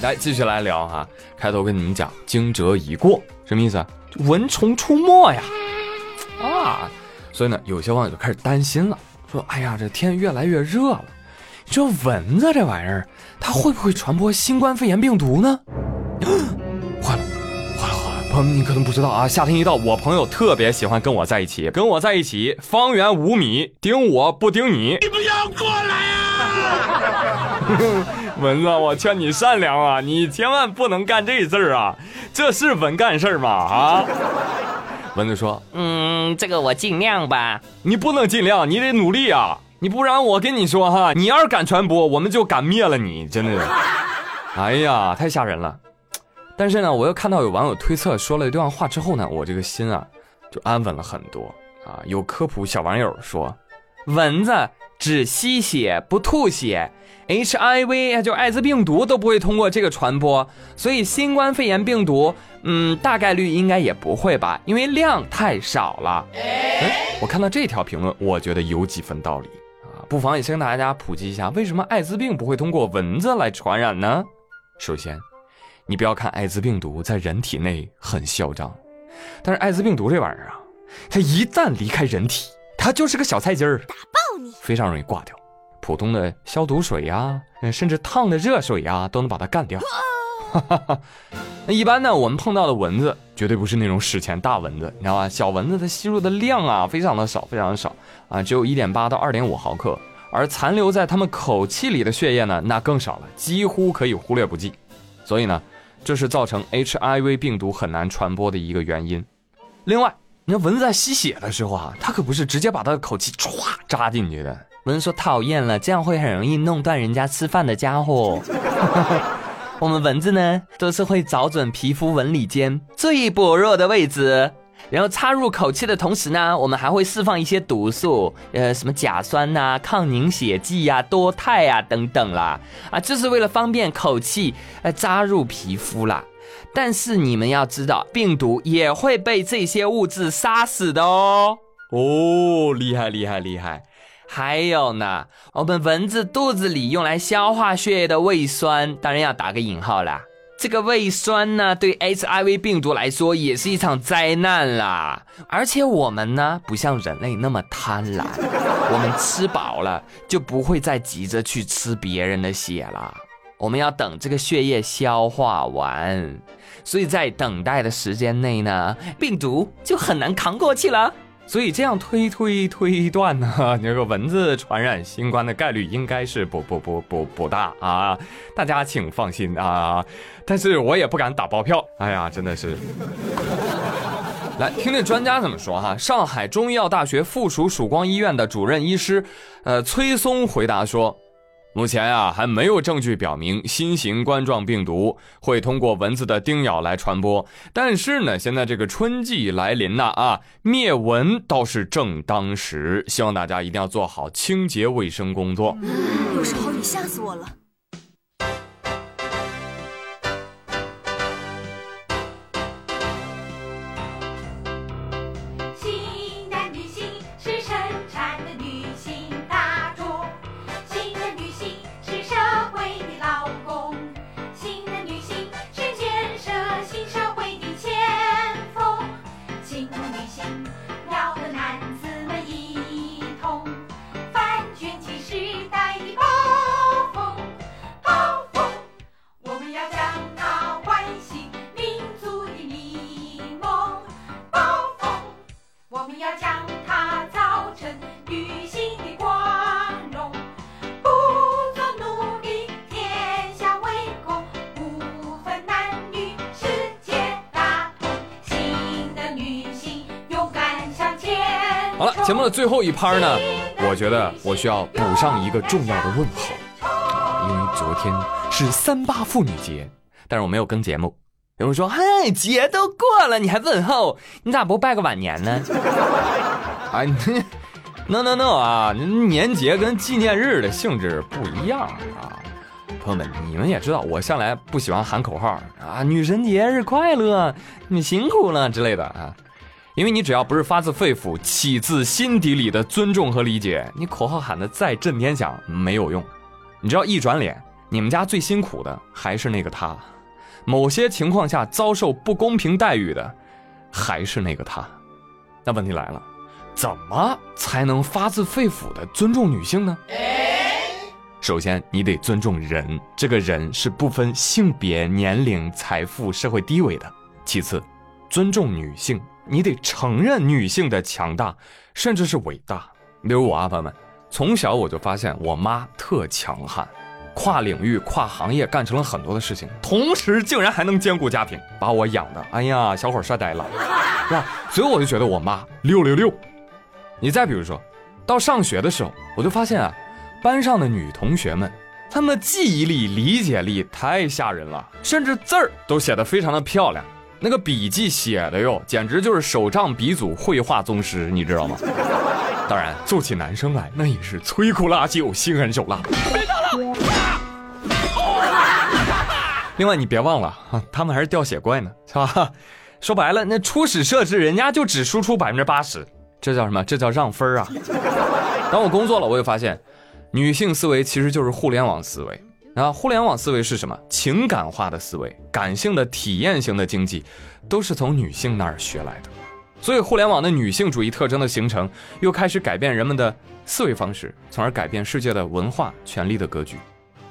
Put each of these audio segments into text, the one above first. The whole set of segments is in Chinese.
来，继续来聊哈。开头跟你们讲，惊蛰已过，什么意思啊？蚊虫出没呀！啊，所以呢，有些网友就开始担心了，说：“哎呀，这天越来越热了，这蚊子这玩意儿，它会不会传播新冠肺炎病毒呢？”坏了，坏了，坏了！朋友们，你可能不知道啊，夏天一到，我朋友特别喜欢跟我在一起，跟我在一起，方圆五米，盯我不盯你。你不要过来啊！蚊子，我劝你善良啊，你千万不能干这事儿啊，这是蚊干事儿吗？啊！蚊子说：“嗯，这个我尽量吧。你不能尽量，你得努力啊！你不然我跟你说哈，你要是敢传播，我们就敢灭了你，真的。哎呀，太吓人了。但是呢，我又看到有网友推测说了一段话之后呢，我这个心啊就安稳了很多啊。有科普小网友说，蚊子只吸血不吐血。” HIV 就艾滋病毒都不会通过这个传播，所以新冠肺炎病毒，嗯，大概率应该也不会吧，因为量太少了。哎，我看到这条评论，我觉得有几分道理啊，不妨也先跟大家普及一下，为什么艾滋病不会通过蚊子来传染呢？首先，你不要看艾滋病毒在人体内很嚣张，但是艾滋病毒这玩意儿啊，它一旦离开人体，它就是个小菜鸡儿，打爆你，非常容易挂掉。普通的消毒水呀，甚至烫的热水呀，都能把它干掉。那一般呢，我们碰到的蚊子绝对不是那种史前大蚊子，你知道吧？小蚊子它吸入的量啊，非常的少，非常的少啊，只有一点八到二点五毫克，而残留在它们口气里的血液呢，那更少了，几乎可以忽略不计。所以呢，这是造成 HIV 病毒很难传播的一个原因。另外，你看蚊子在吸血的时候啊，它可不是直接把它的口气歘扎进去的。蚊子说讨厌了，这样会很容易弄断人家吃饭的家伙。我们蚊子呢，都是会找准皮肤纹理间最薄弱的位置，然后插入口气的同时呢，我们还会释放一些毒素，呃，什么甲酸呐、抗凝血剂呀、多肽呀等等啦，啊，这是为了方便口气呃扎入皮肤啦。但是你们要知道，病毒也会被这些物质杀死的哦。哦，厉害厉害厉害！还有呢，我们蚊子肚子里用来消化血液的胃酸，当然要打个引号啦。这个胃酸呢，对 HIV 病毒来说也是一场灾难啦。而且我们呢，不像人类那么贪婪，我们吃饱了就不会再急着去吃别人的血了。我们要等这个血液消化完，所以在等待的时间内呢，病毒就很难扛过去了。所以这样推推推断呢，那个蚊子传染新冠的概率应该是不不不不不大啊，大家请放心啊。但是我也不敢打包票，哎呀，真的是。来听听专家怎么说哈。上海中医药大学附属曙光医院的主任医师，呃，崔松回答说。目前啊，还没有证据表明新型冠状病毒会通过蚊子的叮咬来传播。但是呢，现在这个春季来临了啊，灭蚊倒是正当时。希望大家一定要做好清洁卫生工作。有时候你吓死我了。节目的最后一拍呢，我觉得我需要补上一个重要的问候啊，因为昨天是三八妇女节，但是我没有更节目。有人说，嗨，节都过了，你还问候？你咋不拜个晚年呢？啊，no no no 啊，年节跟纪念日的性质不一样啊，朋友们，你们也知道，我向来不喜欢喊口号啊，女神节日快乐，你辛苦了之类的啊。因为你只要不是发自肺腑、起自心底里的尊重和理解，你口号喊的再震天响没有用。你知道一转脸，你们家最辛苦的还是那个他，某些情况下遭受不公平待遇的还是那个他。那问题来了，怎么才能发自肺腑的尊重女性呢？首先，你得尊重人，这个人是不分性别、年龄、财富、社会地位的。其次，尊重女性，你得承认女性的强大，甚至是伟大。比如我啊，朋友们，从小我就发现我妈特强悍，跨领域、跨行业干成了很多的事情，同时竟然还能兼顾家庭，把我养的，哎呀，小伙帅呆了，是吧？所以我就觉得我妈六六六。你再比如说，到上学的时候，我就发现啊。班上的女同学们，她们的记忆力、理解力太吓人了，甚至字儿都写得非常的漂亮。那个笔记写的哟，简直就是手账鼻祖、绘画宗师，你知道吗？当然，做起男生来那也是摧枯拉朽、心狠手辣。另外，你别忘了，他们还是掉血怪呢，是吧？说白了，那初始设置人家就只输出百分之八十，这叫什么？这叫让分啊！当我工作了，我就发现。女性思维其实就是互联网思维啊！互联网思维是什么？情感化的思维，感性的、体验型的经济，都是从女性那儿学来的。所以，互联网的女性主义特征的形成，又开始改变人们的思维方式，从而改变世界的文化、权力的格局。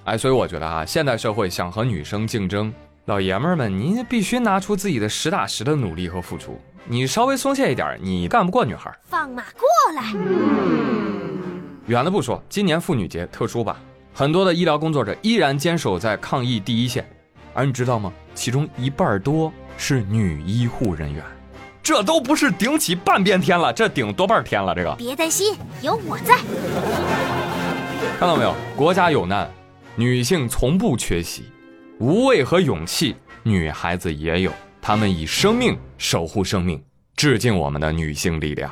哎，所以我觉得啊，现代社会想和女生竞争，老爷们儿们，您必须拿出自己的实打实的努力和付出。你稍微松懈一点，你干不过女孩。放马过来。远了不说，今年妇女节特殊吧，很多的医疗工作者依然坚守在抗疫第一线，而你知道吗？其中一半多是女医护人员，这都不是顶起半边天了，这顶多半天了。这个别担心，有我在。看到没有？国家有难，女性从不缺席，无畏和勇气，女孩子也有，她们以生命守护生命，致敬我们的女性力量。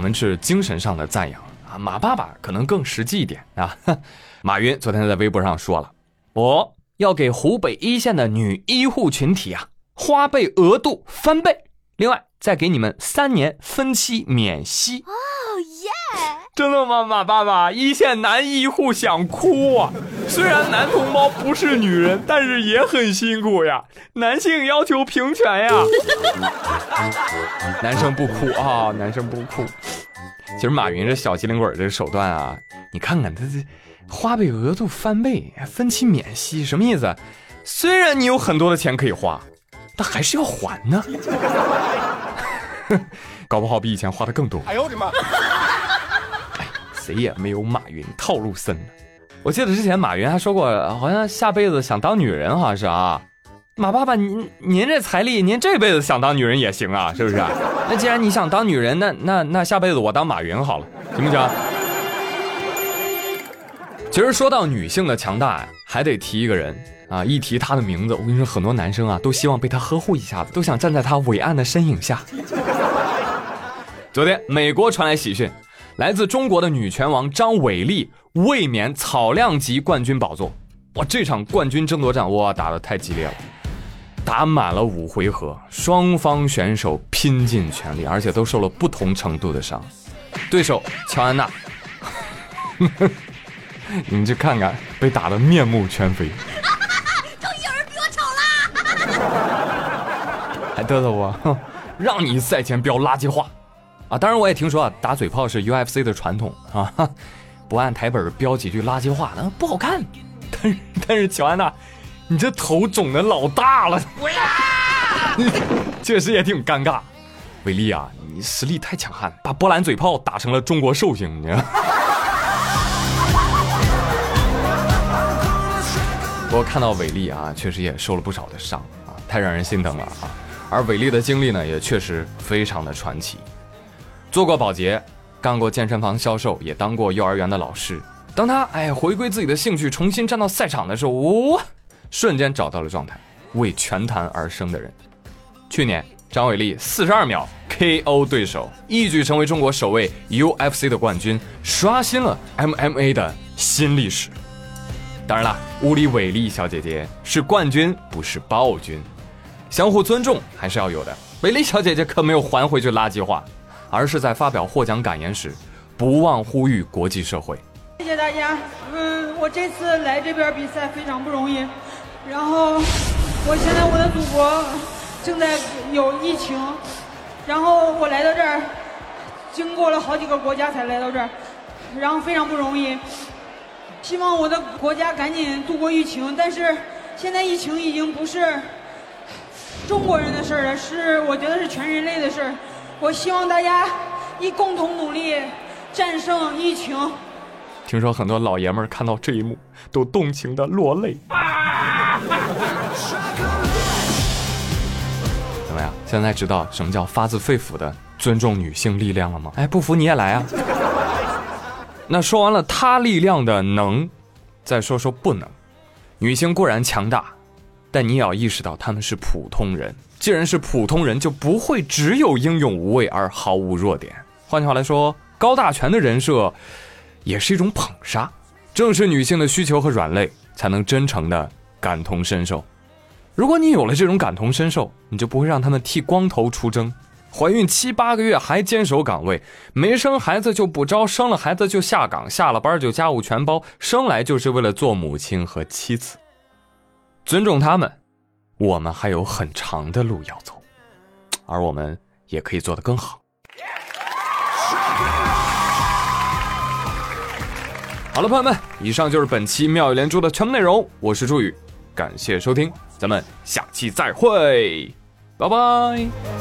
我们是精神上的赞扬啊，马爸爸可能更实际一点啊。马云昨天在微博上说了，我要给湖北一线的女医护群体啊，花呗额度翻倍，另外再给你们三年分期免息。哦耶！真的吗，马爸爸？一线男医护想哭啊！虽然男同胞不是女人，但是也很辛苦呀。男性要求平权呀。男生不哭啊，男生不哭。其实马云这小机灵鬼这个手段啊，你看看他这花呗额度翻倍，分期免息，什么意思？虽然你有很多的钱可以花，但还是要还呢。搞不好比以前花的更多。哎呦我的妈！谁也没有马云套路深。我记得之前马云还说过，好像下辈子想当女人，好像是啊。马爸爸，您您这财力，您这辈子想当女人也行啊，是不是？那既然你想当女人，那那那下辈子我当马云好了，行不行？其实说到女性的强大，还得提一个人啊，一提她的名字，我跟你说，很多男生啊都希望被她呵护一下子，都想站在她伟岸的身影下。昨天美国传来喜讯。来自中国的女拳王张伟丽卫冕草量级冠军宝座，哇！这场冠军争夺战哇打得太激烈了，打满了五回合，双方选手拼尽全力，而且都受了不同程度的伤。对手乔安娜，你们去看看，被打得面目全非。终于有人比我丑啦！还嘚瑟我，让你赛前飙垃圾话。啊，当然我也听说啊，打嘴炮是 UFC 的传统啊，不按台本标几句垃圾话，那不好看。但是但是乔安娜，你这头肿的老大了，确实也挺尴尬。伟丽啊，你实力太强悍，把波兰嘴炮打成了中国寿星，你。不过看到伟丽啊，确实也受了不少的伤啊，太让人心疼了啊。而伟丽的经历呢，也确实非常的传奇。做过保洁，干过健身房销售，也当过幼儿园的老师。当他哎回归自己的兴趣，重新站到赛场的时候，哇，瞬间找到了状态，为拳坛而生的人。去年，张伟丽四十二秒 KO 对手，一举成为中国首位 UFC 的冠军，刷新了 MMA 的新历史。当然了，屋里伟丽小姐姐是冠军，不是暴君，相互尊重还是要有的。伟丽小姐姐可没有还回去垃圾话。而是在发表获奖感言时，不忘呼吁国际社会。谢谢大家。嗯，我这次来这边比赛非常不容易。然后，我现在我的祖国正在有疫情，然后我来到这儿，经过了好几个国家才来到这儿，然后非常不容易。希望我的国家赶紧度过疫情，但是现在疫情已经不是中国人的事儿了，是我觉得是全人类的事儿。我希望大家一共同努力战胜疫情。听说很多老爷们儿看到这一幕都动情的落泪。怎么样？现在知道什么叫发自肺腑的尊重女性力量了吗？哎，不服你也来啊！那说完了她力量的能，再说说不能。女性固然强大，但你也要意识到她们是普通人。既然是普通人，就不会只有英勇无畏而毫无弱点。换句话来说，高大全的人设也是一种捧杀。正是女性的需求和软肋，才能真诚的感同身受。如果你有了这种感同身受，你就不会让他们剃光头出征。怀孕七八个月还坚守岗位，没生孩子就不招，生了孩子就下岗，下了班就家务全包，生来就是为了做母亲和妻子。尊重他们，我们还有很长的路要走，而我们也可以做得更好。好了，朋友们，以上就是本期妙语连珠的全部内容。我是朱宇，感谢收听，咱们下期再会，拜拜。